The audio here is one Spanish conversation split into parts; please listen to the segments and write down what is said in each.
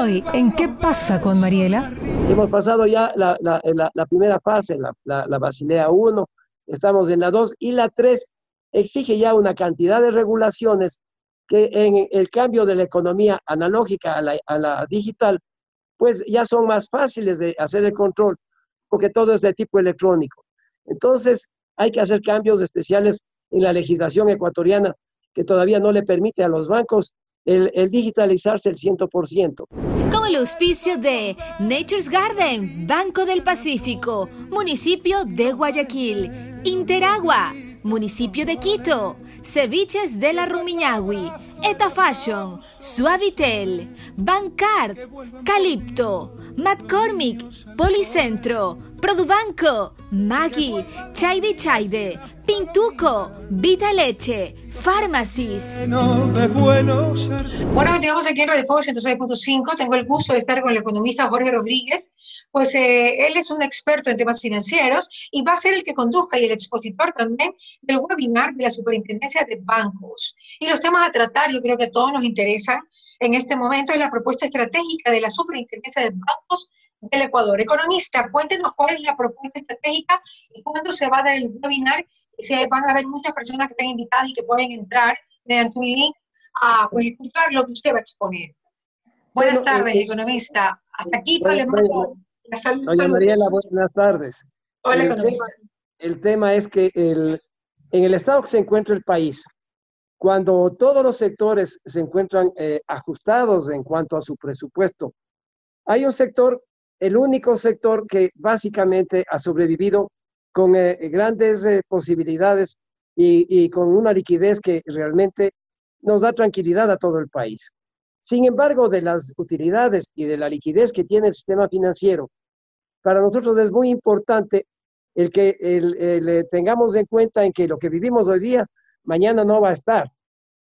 Hoy, ¿en qué pasa con Mariela? Hemos pasado ya la, primera fase, la, Basilea 1, estamos en la 2 y la 3 exige ya una cantidad de regulaciones que en el cambio de la economía analógica a la digital, pues ya son más fáciles de hacer el control, porque todo es de tipo electrónico. Entonces, hay que hacer cambios especiales en la legislación ecuatoriana que todavía no le permite a los bancos el, digitalizarse el 100%. Con el auspicio de Nature's Garden, Banco del Pacífico, municipio de Guayaquil, Interagua, municipio de Quito, Ceviches de la Rumiñahui, Eta Fashion, Suavitel, Bancard, Calipto, McCormick, Policentro, Produbanco, Maggi, Chaide Chaide, Pintuco, Vita Leche, Pharmacies. Bueno, tenemos aquí en Radio Fuego 106.5. Tengo el gusto de estar con el economista Jorge Rodríguez. Pues eh, él es un experto en temas financieros y va a ser el que conduzca y el expositor también del webinar de la Superintendencia de Bancos. Y los temas a tratar, yo creo que a todos nos interesan en este momento, es la propuesta estratégica de la Superintendencia de Bancos del Ecuador. Economista, cuéntenos cuál es la propuesta estratégica y cuándo se va a dar el webinar. Si van a haber muchas personas que están invitadas y que pueden entrar mediante un link a pues, escuchar lo que usted va a exponer. Buenas tardes, eh, economista. Hasta aquí, Doña, la salud. Doña Mariela, buenas tardes. Hola, el economista. Tema, el tema es que el, en el estado que se encuentra el país, cuando todos los sectores se encuentran eh, ajustados en cuanto a su presupuesto, hay un sector el único sector que básicamente ha sobrevivido con eh, grandes eh, posibilidades y, con una liquidez que realmente nos da tranquilidad a todo el país. Sin embargo, de las utilidades y de la liquidez que tiene el sistema financiero, para nosotros es muy importante el que el, tengamos en cuenta en que lo que vivimos hoy día, mañana no va a estar,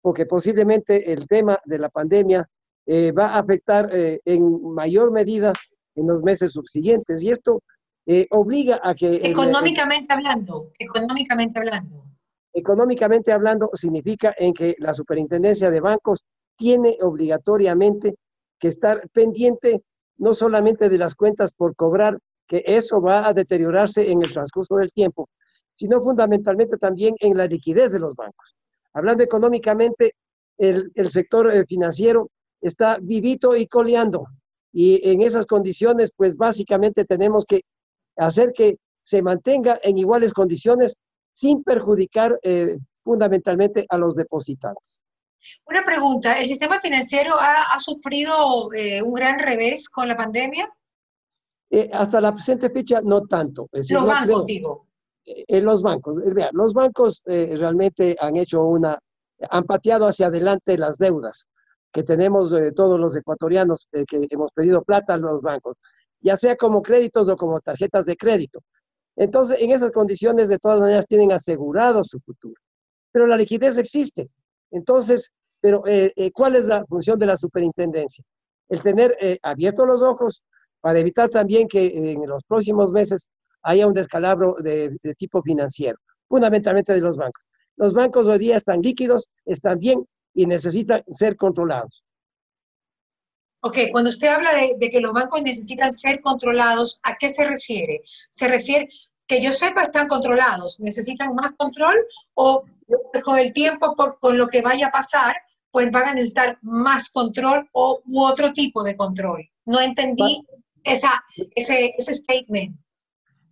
porque posiblemente el tema de la pandemia eh, va a afectar en mayor medida en los meses subsiguientes. Y esto eh, obliga a que... Económicamente hablando, económicamente hablando. Económicamente hablando significa en que la superintendencia de bancos tiene obligatoriamente que estar pendiente no solamente de las cuentas por cobrar, que eso va a deteriorarse en el transcurso del tiempo, sino fundamentalmente también en la liquidez de los bancos. Hablando económicamente, el, el sector eh, financiero está vivito y coleando. Y en esas condiciones, pues básicamente tenemos que hacer que se mantenga en iguales condiciones sin perjudicar eh, fundamentalmente a los depositantes. Una pregunta, ¿el sistema financiero ha, sufrido eh, un gran revés con la pandemia? Eh, hasta la presente fecha no tanto. los bancos, digo. En los bancos, vean, los bancos realmente han hecho una, han pateado hacia adelante las deudas que tenemos eh, todos los ecuatorianos eh, que hemos pedido plata a los bancos, ya sea como créditos o como tarjetas de crédito. Entonces, en esas condiciones, de todas maneras, tienen asegurado su futuro. Pero la liquidez existe. Entonces, pero eh, ¿cuál es la función de la superintendencia? El tener abiertos los ojos para evitar también que en los próximos meses haya un descalabro de, de tipo financiero, fundamentalmente de los bancos. Los bancos hoy día están líquidos, están bien, y necesitan ser controlados. Ok, cuando usted habla de, que los bancos necesitan ser controlados, ¿a qué se refiere? ¿Se refiere que yo sepa están controlados? ¿Necesitan más control o con el tiempo, por, con lo que vaya a pasar, pues van a necesitar más control o u otro tipo de control? No entendí esa, ese, ese statement.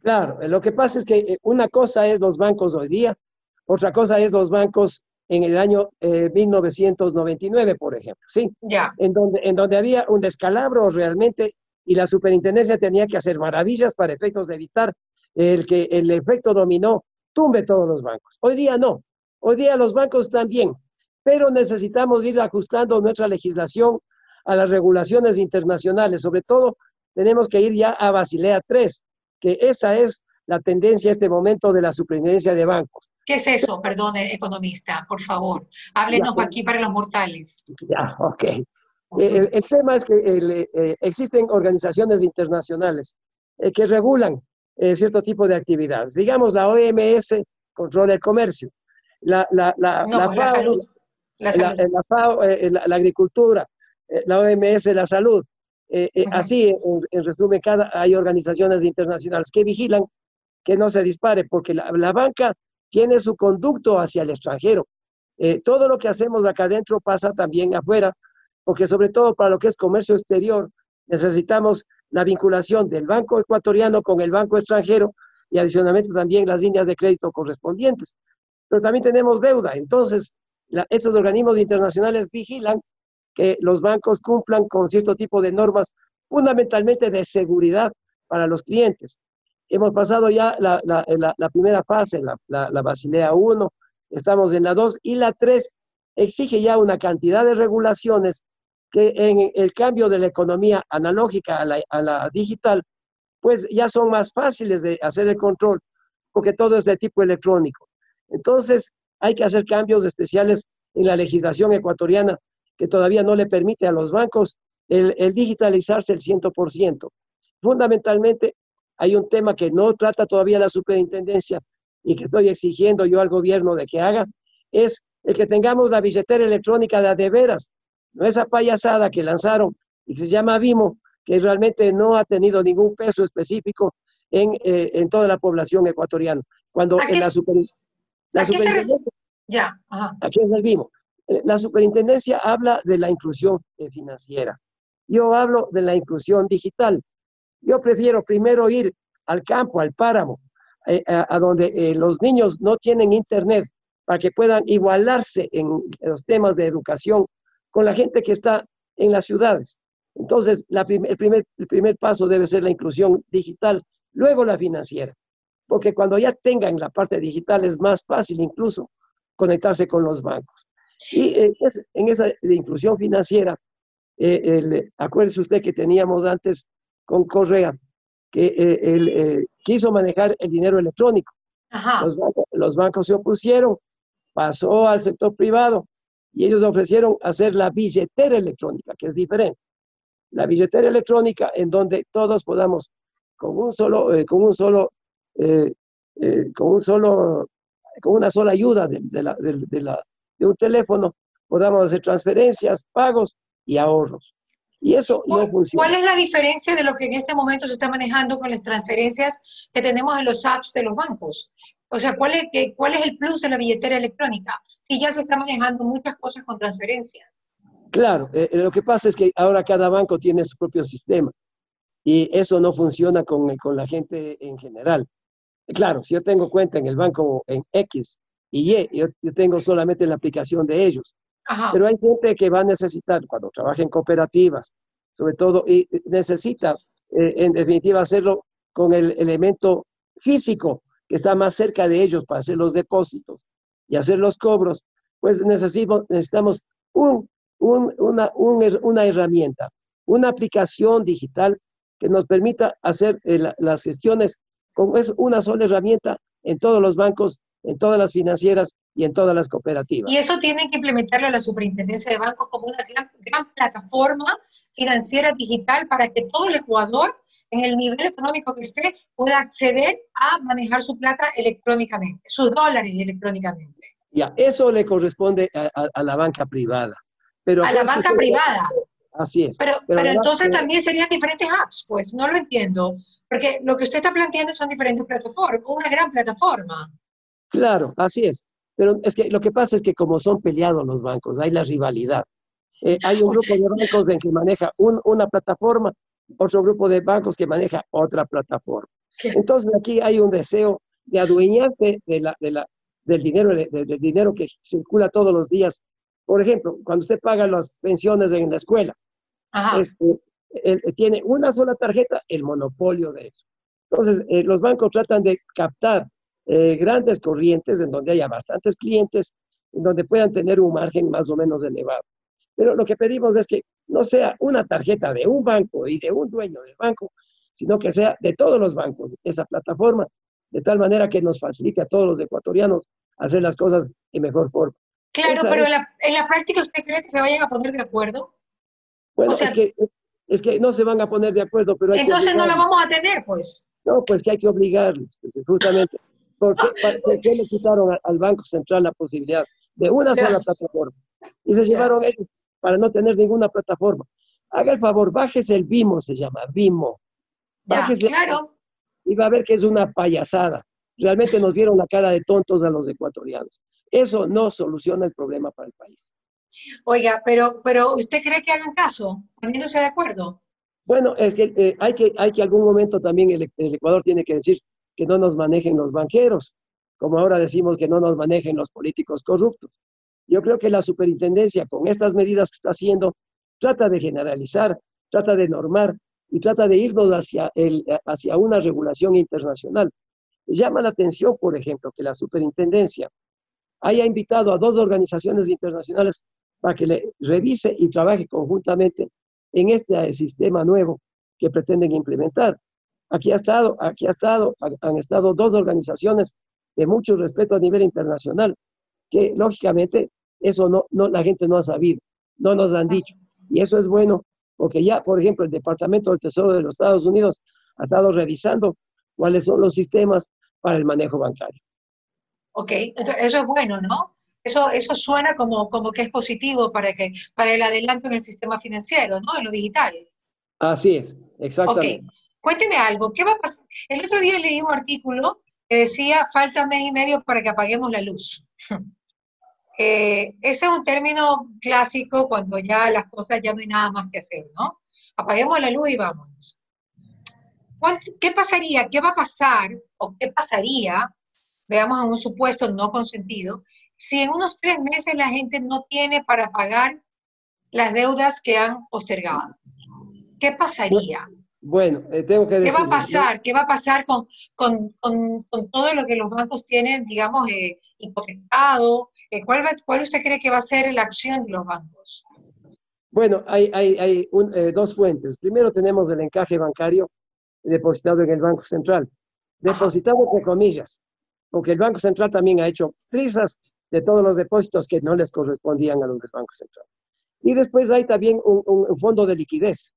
Claro, lo que pasa es que eh, una cosa es los bancos hoy día, otra cosa es los bancos en el año 1999, eh, por ejemplo, ¿sí? Ya. En donde, en donde había un descalabro realmente y la superintendencia tenía que hacer maravillas para efectos de evitar el que el efecto dominó tumbe todos los bancos. Hoy día no. Hoy día los bancos bien, pero necesitamos ir ajustando nuestra legislación a las regulaciones internacionales. Sobre todo, tenemos que ir ya a Basilea 3, que esa es la tendencia a este momento de la superintendencia de bancos. ¿Qué es eso? Perdone, economista, por favor. Háblenos aquí para los mortales. Ya, ok. El, tema es que eh, existen organizaciones internacionales eh, que regulan eh, cierto tipo de actividades. Digamos, la OMS controla el comercio. La, la, la, la, pues salud. La, la, la, agricultura. La OMS la salud. Eh, eh, así, en, resumen, cada, hay organizaciones internacionales que vigilan que no se dispare, porque la, banca tiene su conducto hacia el extranjero. Eh, todo lo que hacemos acá adentro pasa también afuera, porque sobre todo para lo que es comercio exterior, necesitamos la vinculación del banco ecuatoriano con el banco extranjero y adicionalmente también las líneas de crédito correspondientes. Pero también tenemos deuda, entonces estos organismos internacionales vigilan que los bancos cumplan con cierto tipo de normas, fundamentalmente de seguridad para los clientes. Hemos pasado ya la, primera fase, la, Basilea 1, estamos en la 2 y la 3 exige ya una cantidad de regulaciones que en el cambio de la economía analógica a la, a la digital, pues ya son más fáciles de hacer el control, porque todo es de tipo electrónico. Entonces, hay que hacer cambios especiales en la legislación ecuatoriana que todavía no le permite a los bancos el, digitalizarse el 100%. Fundamentalmente, hay un tema que no trata todavía la superintendencia y que estoy exigiendo yo al gobierno de que haga, es el que tengamos la billetera electrónica de, de veras, no esa payasada que lanzaron y que se llama Vimo, que realmente no ha tenido ningún peso específico en, eh, en toda la población ecuatoriana. Cuando en la, super, la superintendencia... Ya, Aquí es el Vimo. Eh, la superintendencia habla de la inclusión eh, financiera. Yo hablo de la inclusión digital. Yo prefiero primero ir al campo, al páramo, eh, a, donde los niños no tienen internet para que puedan igualarse en los temas de educación con la gente que está en las ciudades. Entonces, el, primer, el primer paso debe ser la inclusión digital, luego la financiera, porque cuando ya tengan la parte digital es más fácil incluso conectarse con los bancos. Y eh, en esa inclusión financiera, eh, acuérdese usted que teníamos antes con Correa, que eh, él quiso manejar el dinero electrónico. Los, bancos, se opusieron, pasó al sector privado y ellos ofrecieron hacer la billetera electrónica, que es diferente. La billetera electrónica en donde todos podamos con un solo, con un solo, con un solo, con una sola ayuda de, la, de, la, de un teléfono podamos hacer transferencias, pagos y ahorros. Y eso no funciona. ¿Cuál es la diferencia de lo que en este momento se está manejando con las transferencias que tenemos en los apps de los bancos? O sea, ¿cuál es, cuál es el plus de la billetera electrónica? Si ya se está manejando muchas cosas con transferencias. Claro, eh, eh, lo que pasa es que ahora cada banco tiene su propio sistema y eso no funciona con, con la gente en general. Claro, si yo tengo cuenta en el banco en X y yo, tengo solamente la aplicación de ellos. Pero hay gente que va a necesitar, cuando trabaja en cooperativas, sobre todo, y necesita, eh, en definitiva, hacerlo con el elemento físico que está más cerca de ellos para hacer los depósitos y hacer los cobros, pues necesitamos, necesitamos un, una, una herramienta, una aplicación digital que nos permita hacer eh, las gestiones con es una sola herramienta en todos los bancos en todas las financieras y en todas las cooperativas. Y eso tienen que implementarlo a la Superintendencia de Bancos como una gran, plataforma financiera digital para que todo el Ecuador, en el nivel económico que esté, pueda acceder a manejar su plata electrónicamente, sus dólares electrónicamente. Ya, eso le corresponde a, la banca privada. Pero a la banca privada. Así es. Pero, pero, entonces también serían diferentes apps, pues no lo entiendo. Porque lo que usted está planteando son diferentes plataformas, una gran plataforma. Claro, así es. Pero es que lo que pasa es que como son peleados los bancos, hay la rivalidad. Eh, hay un grupo de bancos en que maneja una plataforma, otro grupo de bancos que maneja otra plataforma. Entonces aquí hay un deseo de adueñarse de la, de la, del, dinero, del dinero que circula todos los días. Por ejemplo, cuando usted paga las pensiones en la escuela, este, tiene una sola tarjeta, el monopolio de eso. Entonces, eh, los bancos tratan de captar eh, grandes corrientes en donde haya bastantes clientes, en donde puedan tener un margen más o menos elevado. Pero lo que pedimos es que no sea una tarjeta de un banco y de un dueño del banco, sino que sea de todos los bancos esa plataforma, de tal manera que nos facilite a todos los ecuatorianos hacer las cosas en mejor forma. Claro, pero en la, práctica usted cree que se vayan a poner de acuerdo? Bueno, es, que, es que no se van a poner de acuerdo, pero... entonces no la vamos a tener, pues. No, pues que hay que obligarles, pues, justamente. ¿Por qué, le quitaron al Banco Central la posibilidad de una sola plataforma? Y se llevaron ellos para no tener ninguna plataforma. haga el favor, bájese el BIMO, se llama, BIMO. Bájese claro. Y va a ver que es una payasada. Realmente nos dieron la cara de tontos a los ecuatorianos. Eso no soluciona el problema para el país. Oiga, pero, pero ¿usted cree que hagan caso, poniéndose de acuerdo? Bueno, es que eh, hay que hay que algún momento también el, Ecuador tiene que decir que no nos manejen los banqueros, como ahora decimos que no nos manejen los políticos corruptos. Yo creo que la superintendencia, con estas medidas que está haciendo, trata de generalizar, trata de normar y trata de irnos hacia, el, hacia una regulación internacional. Llama la atención, por ejemplo, que la superintendencia haya invitado a dos organizaciones internacionales para que le revise y trabaje conjuntamente en este sistema nuevo que pretenden implementar. Aquí ha estado, aquí ha estado, han estado dos organizaciones de mucho respeto a nivel internacional, que lógicamente eso no, no, la gente no ha sabido, no nos han dicho. Y eso es bueno, porque ya, por ejemplo, el Departamento del Tesoro de los Estados Unidos ha estado revisando cuáles son los sistemas para el manejo bancario. Ok, eso es bueno, ¿no? Eso, eso suena como, como que es positivo para, que, para el adelanto en el sistema financiero, ¿no? En lo digital. Así es, exactamente. Ok, cuénteme algo, ¿qué va a pasar? El otro día leí un artículo que decía, falta mes y medio para que apaguemos la luz. Eh, ese es un término clásico cuando ya las cosas ya no hay nada más que hacer, ¿no? Apaguemos la luz y vámonos. ¿Qué pasaría? ¿Qué va a pasar? ¿O qué pasaría? Veamos en un supuesto no consentido. Si en unos tres meses la gente no tiene para pagar las deudas que han postergado, ¿qué pasaría? Bueno, eh, tengo que decir. ¿Qué va a pasar? ¿Qué va a pasar con, con, con, con todo lo que los bancos tienen, digamos, eh, hipotecado? Eh, ¿cuál, ¿Cuál usted cree que va a ser la acción de los bancos? Bueno, hay, hay, hay eh, dos fuentes. Primero tenemos el encaje bancario depositado en el Banco Central. Depositado entre comillas, porque el Banco Central también ha hecho trizas de todos los depósitos que no les correspondían a los del Banco Central. Y después hay también un, fondo de liquidez.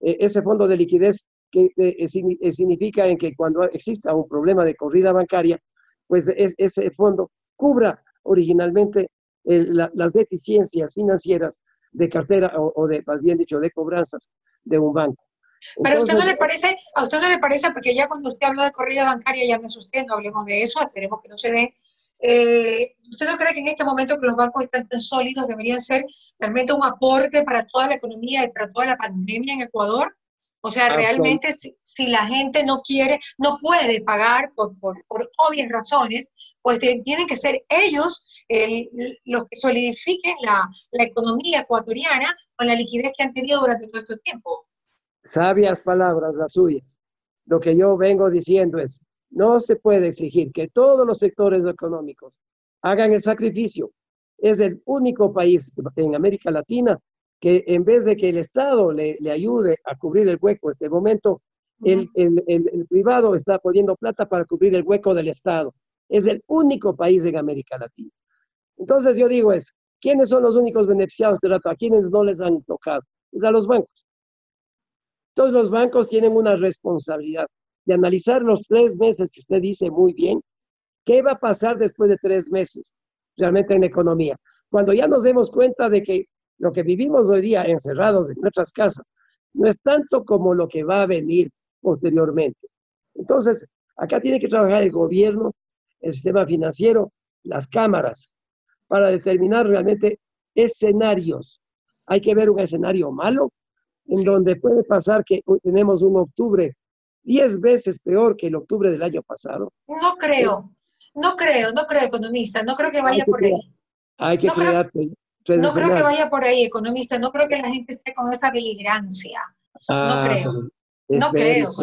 E, ese fondo de liquidez que eh, significa en que cuando exista un problema de corrida bancaria, pues ese fondo cubra originalmente las deficiencias financieras de cartera o, de, más bien dicho, de cobranzas de un banco. Pero a usted no le parece, a usted no le parece, porque ya cuando usted habló de corrida bancaria ya me asusté, no hablemos de eso, esperemos que no se dé. Eh, ¿Usted no cree que en este momento que los bancos están tan sólidos deberían ser realmente un aporte para toda la economía y para toda la pandemia en Ecuador? O sea, realmente si, la gente no quiere, no puede pagar por, por, por obvias razones, pues tienen que ser ellos los que solidifiquen la, la, economía ecuatoriana con la liquidez que han tenido durante todo este tiempo. Sabias palabras las suyas. Lo que yo vengo diciendo es, no se puede exigir que todos los sectores económicos hagan el sacrificio. Es el único país en América Latina que en vez de que el Estado le, le ayude a cubrir el hueco en este momento, el, el, el, privado está poniendo plata para cubrir el hueco del Estado. Es el único país en América Latina. Entonces yo digo es, ¿quiénes son los únicos beneficiados de rato? ¿A quiénes no les han tocado? Es a los bancos. Todos los bancos tienen una responsabilidad de analizar los tres meses que usted dice muy bien. ¿Qué va a pasar después de tres meses realmente en economía? Cuando ya nos demos cuenta de que lo que vivimos hoy día encerrados en nuestras casas no es tanto como lo que va a venir posteriormente. Entonces, acá tiene que trabajar el gobierno el sistema financiero, las cámaras, para determinar realmente escenarios. Hay que ver un escenario malo, en donde puede pasar que tenemos un octubre diez veces peor que el octubre del año pasado. No creo, no creo, no creo, economista, no creo que vaya por ahí. Hay que no crear. Creo, no creo que vaya por ahí, economista, no creo que la gente esté con esa beligerancia. no ah, creo, no creo.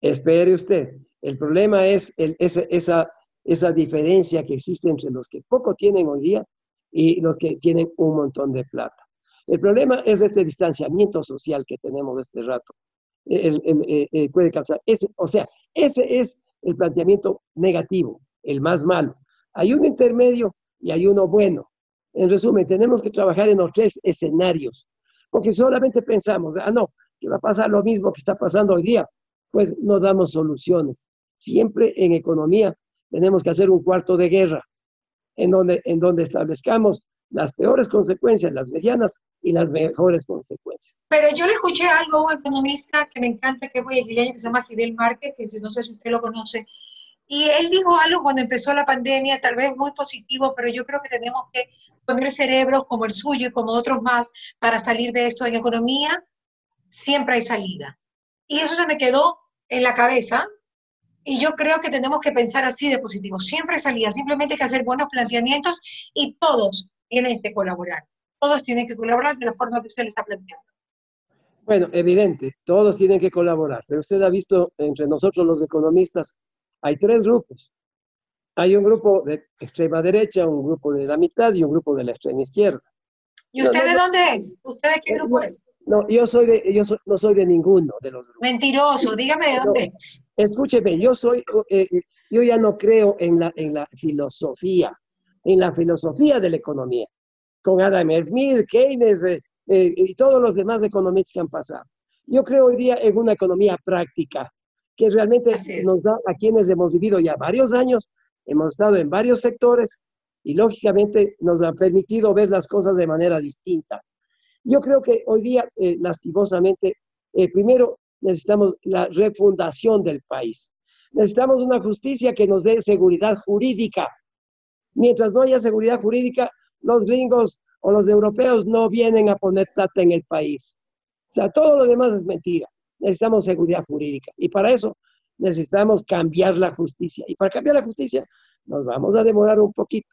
Espere usted. El problema es el, esa, esa esa diferencia que existe entre los que poco tienen hoy día y los que tienen un montón de plata. El problema es este distanciamiento social que tenemos este rato. El, eh, eh, puede causar, ese, o sea, ese es el planteamiento negativo, el más malo. Hay un intermedio y hay uno bueno. En resumen, tenemos que trabajar en los tres escenarios, porque solamente pensamos, ah, no, que va a pasar lo mismo que está pasando hoy día, pues no damos soluciones. Siempre en economía tenemos que hacer un cuarto de guerra en donde, en donde establezcamos las peores consecuencias, las medianas y las mejores consecuencias. Pero yo le escuché algo a un economista que me encanta, que es guayaquileño, que se llama Fidel Márquez, que no sé si usted lo conoce, y él dijo algo cuando empezó la pandemia, tal vez muy positivo, pero yo creo que tenemos que poner cerebros como el suyo y como otros más para salir de esto. En economía siempre hay salida. Y eso se me quedó en la cabeza. Y yo creo que tenemos que pensar así de positivo. Siempre salida. Simplemente hay que hacer buenos planteamientos y todos tienen que colaborar. Todos tienen que colaborar de la forma que usted lo está planteando. Bueno, evidente, todos tienen que colaborar. Pero usted ha visto entre nosotros los economistas hay tres grupos. Hay un grupo de extrema derecha, un grupo de la mitad y un grupo de la extrema izquierda. ¿Y usted de dónde es? ¿Usted de qué grupo es? No, yo soy de, yo no soy de ninguno de los grupos. Mentiroso, dígame de dónde es. Escúcheme, yo soy, eh, yo ya no creo en la, en la filosofía, en la filosofía de la economía, con Adam Smith, Keynes eh, eh, y todos los demás economistas que han pasado. Yo creo hoy día en una economía práctica, que realmente nos da a quienes hemos vivido ya varios años, hemos estado en varios sectores y lógicamente nos ha permitido ver las cosas de manera distinta. Yo creo que hoy día, eh, lastimosamente, eh, primero necesitamos la refundación del país. Necesitamos una justicia que nos dé seguridad jurídica. Mientras no haya seguridad jurídica, los gringos o los europeos no vienen a poner plata en el país. O sea, todo lo demás es mentira necesitamos seguridad jurídica. Y para eso necesitamos cambiar la justicia. Y para cambiar la justicia nos vamos a demorar un poquito.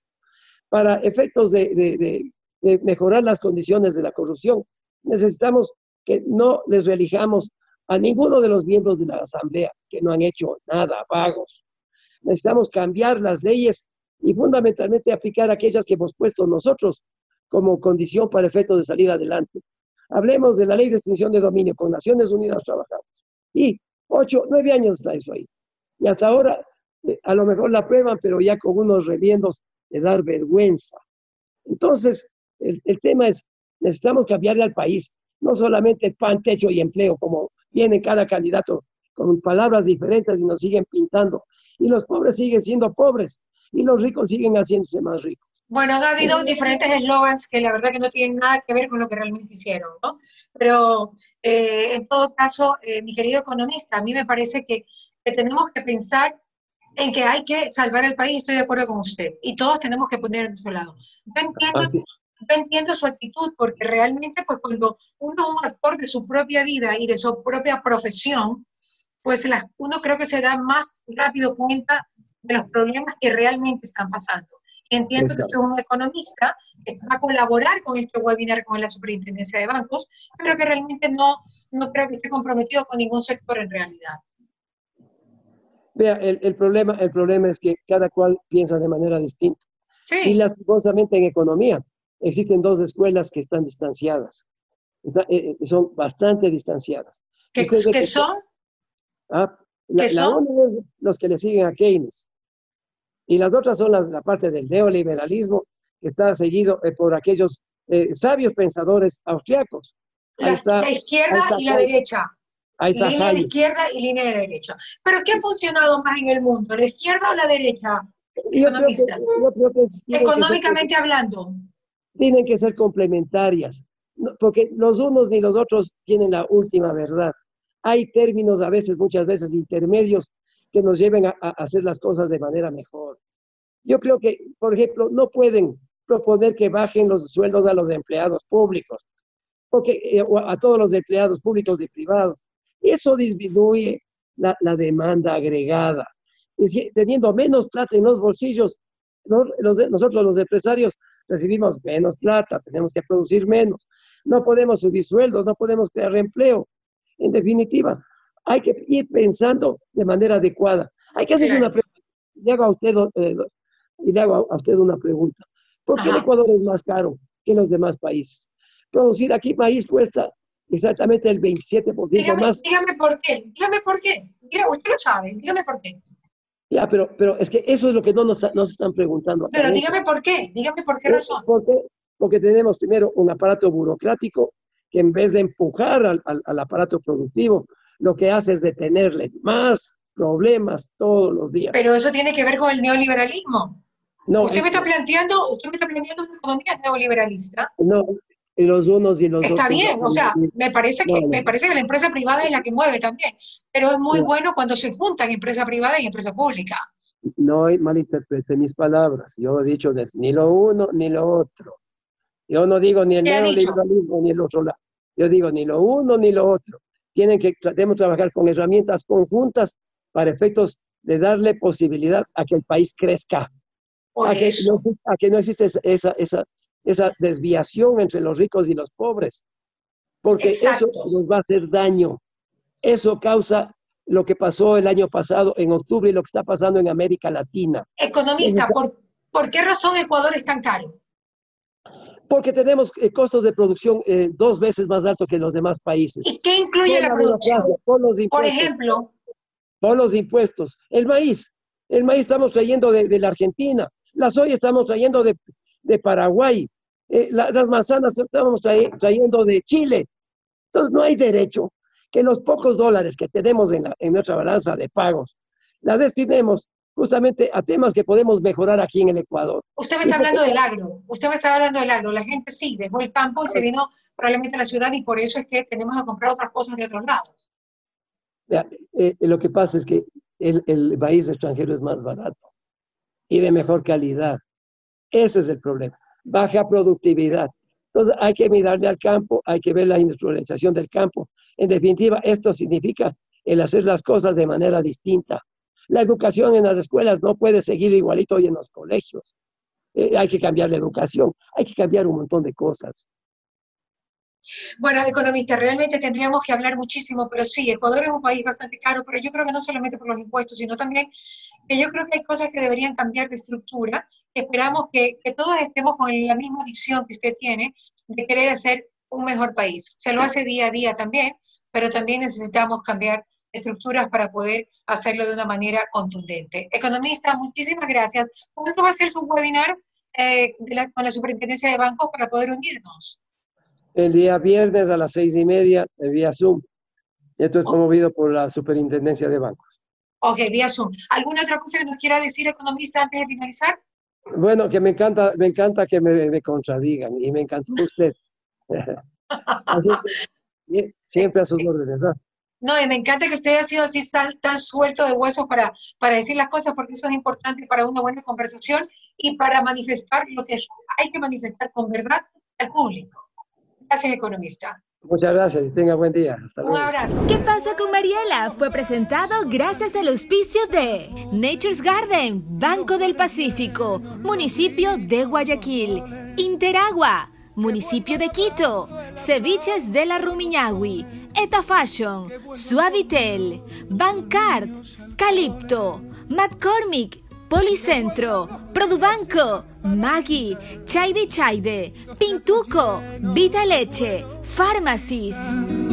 Para efectos de, mejorar las condiciones de la corrupción, necesitamos que no les reelijamos a ninguno de los miembros de la Asamblea que no han hecho nada, vagos. Necesitamos cambiar las leyes y fundamentalmente aplicar aquellas que hemos puesto nosotros como condición para efectos de salir adelante. Hablemos de la ley de extinción de dominio, con Naciones Unidas trabajamos. Y ocho, nueve años está eso ahí. Y hasta ahora, eh, a lo mejor la prueban, pero ya con unos reviendos de dar vergüenza. Entonces, el, tema es, necesitamos cambiarle al país, no solamente pan, techo y empleo, como viene cada candidato con palabras diferentes y nos siguen pintando. Y los pobres siguen siendo pobres y los ricos siguen haciéndose más ricos. Bueno, ha habido diferentes eslogans que la verdad que no tienen nada que ver con lo que realmente hicieron, ¿no? Pero eh, en todo caso, eh, mi querido economista, a mí me parece que, tenemos que pensar en que hay que salvar el país, estoy de acuerdo con usted, y todos tenemos que poner en nuestro lado. Yo entiendo, yo entiendo su actitud, porque realmente, pues cuando uno es un actor de su propia vida y de su propia profesión, pues uno creo que se da más rápido cuenta de los problemas que realmente están pasando. Entiendo que usted es un economista que va a colaborar con este webinar con la Superintendencia de Bancos, pero que realmente no, no creo que esté comprometido con ningún sector en realidad. Vea, el, problema, el problema es que cada cual piensa de manera distinta. Sí. Y lastimosamente en economía existen dos escuelas que están distanciadas. Eh, eh, son bastante distanciadas. ¿Qué, ¿qué son? Ah, la, son? los que le siguen a Keynes. Y las otras son las, la parte del neoliberalismo, que está seguido eh, por aquellos eh, sabios pensadores austriacos. La, izquierda y la derecha. Ahí está línea de izquierda y línea de derecha. ¿Pero qué ha funcionado más en el mundo, la izquierda o la derecha? Económicamente hablando. Tienen que ser complementarias, porque los unos ni los otros tienen la última verdad. Hay términos a veces, muchas veces intermedios, que nos lleven a, hacer las cosas de manera mejor. Yo creo que, por ejemplo, no pueden proponer que bajen los sueldos a los empleados públicos, porque, eh, a todos los empleados públicos y privados. Eso disminuye la, demanda agregada. Y teniendo menos plata en los bolsillos, nosotros los empresarios recibimos menos plata, tenemos que producir menos. No podemos subir sueldos, no podemos crear empleo. En definitiva, hay que ir pensando de manera adecuada. Hay que hacer una pregunta. Le hago a usted, eh, y le hago a usted una pregunta. ¿Por qué el Ecuador es más caro que los demás países? Producir aquí país cuesta exactamente el 27% dígame, más. Dígame por qué, dígame por qué. usted lo sabe, dígame por qué. Ya, pero, pero es que eso es lo que no nos, nos están preguntando. Pero dígame por qué, dígame por qué razón. Porque, porque tenemos primero un aparato burocrático que en vez de empujar al, al aparato productivo, lo que hace es detenerle más problemas todos los días. Pero eso tiene que ver con el neoliberalismo. No, usted me está planteando, usted me está planteando una economía neoliberalista. No, y los unos y los Está Está bien, o sea, me parece, que, me parece que la empresa privada es la que mueve también, pero es muy bueno cuando se juntan empresa privada y empresa pública. No malinterprete mis palabras, yo he dicho ni lo uno ni lo otro. Yo no digo ni el neoliberalismo ni el otro lado. Yo digo ni lo uno ni lo otro. Tienen que, debemos trabajar con herramientas conjuntas para efectos de darle posibilidad a que el país crezca. A que, no, a que, no, existe esa, esa, esa desviación entre los ricos y los pobres, porque eso nos va a hacer daño. Eso causa lo que pasó el año pasado en octubre y lo que está pasando en América Latina. Economista, ¿por, ¿por qué razón Ecuador es tan caro? Porque tenemos eh, costos de producción eh, dos veces más altos que los demás países. ¿Y qué incluye la, producción? Por, los por ejemplo. Por los impuestos. El maíz. El maíz estamos trayendo de, de la Argentina. La soya estamos trayendo de, de Paraguay. Eh, las manzanas estamos trayendo de Chile. Entonces no hay derecho que los pocos dólares que tenemos en, en nuestra balanza de pagos la destinemos justamente a temas que podemos mejorar aquí en el Ecuador. Usted me está hablando del agro, usted me está hablando del agro. La gente sí dejó el campo y se vino probablemente a la ciudad y por eso es que tenemos que comprar otras cosas de otros lados. Eh, lo que pasa es que el, el país extranjero es más barato y de mejor calidad. Ese es el problema baja productividad. Entonces hay que mirarle al campo, hay que ver la industrialización del campo. En definitiva, esto significa el hacer las cosas de manera distinta. La educación en las escuelas no puede seguir igualito hoy en los colegios. Eh, hay que cambiar la educación, hay que cambiar un montón de cosas. Bueno, economista, realmente tendríamos que hablar muchísimo, pero sí, Ecuador es un país bastante caro, pero yo creo que no solamente por los impuestos, sino también que yo creo que hay cosas que deberían cambiar de estructura. Esperamos que, que todos estemos con la misma visión que usted tiene de querer hacer un mejor país. Se lo hace día a día también, pero también necesitamos cambiar estructuras para poder hacerlo de una manera contundente. Economista, muchísimas gracias. ¿Cuándo va a ser su webinar eh, con la Superintendencia de Bancos para poder unirnos? el día viernes a las seis y media vía Zoom. Esto es promovido por la Superintendencia de Bancos. Ok, vía Zoom. ¿Alguna otra cosa que nos quiera decir, economista, antes de finalizar? Bueno, que me encanta, me encanta que me, contradigan y me encantó usted. siempre a sus órdenes, ¿no? No, y me encanta que usted haya sido así tan, tan suelto de huesos para, para decir las cosas, porque eso es importante para una buena conversación y para manifestar lo que hay que manifestar con verdad al público. Gracias, economista. Muchas gracias y tenga buen día. Hasta luego. Un abrazo. ¿Qué pasa con Mariela? Fue presentado gracias al auspicio de Nature's Garden, Banco del Pacífico, Municipio de Guayaquil, Interagua, Municipio de Quito, Ceviches de la Rumiñahui, Eta Fashion, Suavitel, Bancard, Calipto, McCormick, Policentro, Produbanco, Maggi, Chaide Chaide, Pintuco, Vita Leche, Pharmacies.